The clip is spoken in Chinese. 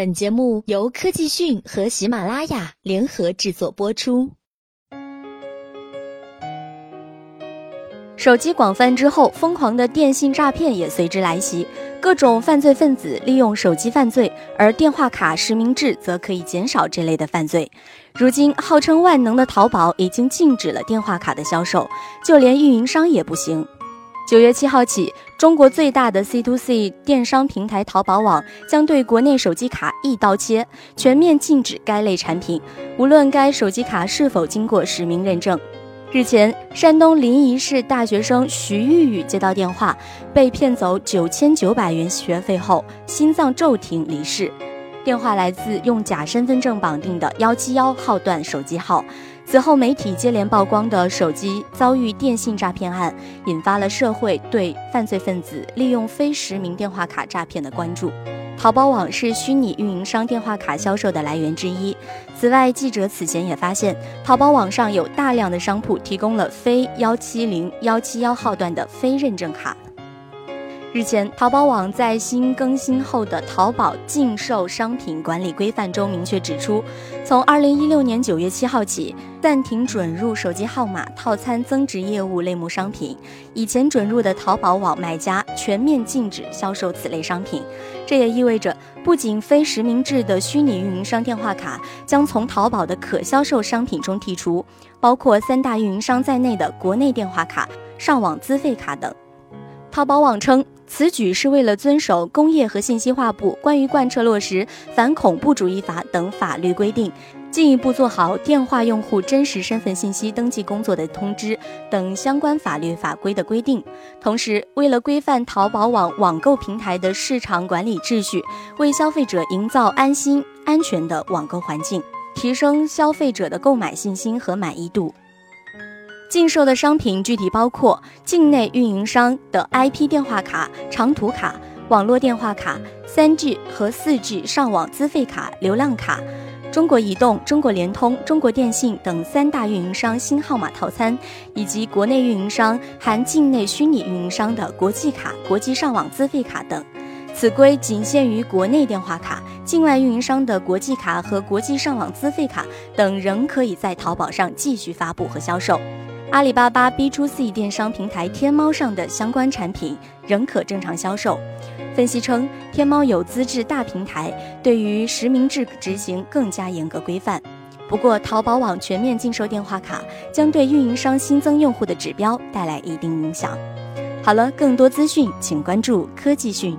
本节目由科技讯和喜马拉雅联合制作播出。手机广泛之后，疯狂的电信诈骗也随之来袭，各种犯罪分子利用手机犯罪，而电话卡实名制则可以减少这类的犯罪。如今，号称万能的淘宝已经禁止了电话卡的销售，就连运营商也不行。九月七号起，中国最大的 C to C 电商平台淘宝网将对国内手机卡一刀切，全面禁止该类产品，无论该手机卡是否经过实名认证。日前，山东临沂市大学生徐玉玉接到电话，被骗走九千九百元学费后，心脏骤停离世。电话来自用假身份证绑定的幺七幺号段手机号。此后，媒体接连曝光的手机遭遇电信诈骗案，引发了社会对犯罪分子利用非实名电话卡诈骗的关注。淘宝网是虚拟运营商电话卡销售的来源之一。此外，记者此前也发现，淘宝网上有大量的商铺提供了非幺七零幺七幺号段的非认证卡。日前，淘宝网在新更新后的淘宝禁售商品管理规范中明确指出，从二零一六年九月七号起，暂停准入手机号码套餐增值业务类目商品。以前准入的淘宝网买家全面禁止销售此类商品。这也意味着，不仅非实名制的虚拟运营商电话卡将从淘宝的可销售商品中剔除，包括三大运营商在内的国内电话卡、上网资费卡等。淘宝网称。此举是为了遵守工业和信息化部关于贯彻落实反恐怖主义法等法律规定，进一步做好电话用户真实身份信息登记工作的通知等相关法律法规的规定。同时，为了规范淘宝网网购平台的市场管理秩序，为消费者营造安心安全的网购环境，提升消费者的购买信心和满意度。禁售的商品具体包括境内运营商的 IP 电话卡、长途卡、网络电话卡、三 G 和四 G 上网资费卡、流量卡，中国移动、中国联通、中国电信等三大运营商新号码套餐，以及国内运营商含境内虚拟运营商的国际卡、国际上网资费卡等。此规仅限于国内电话卡，境外运营商的国际卡和国际上网资费卡等仍可以在淘宝上继续发布和销售。阿里巴巴 B to C 电商平台天猫上的相关产品仍可正常销售。分析称，天猫有资质大平台，对于实名制执行更加严格规范。不过，淘宝网全面禁售电话卡，将对运营商新增用户的指标带来一定影响。好了，更多资讯请关注科技讯。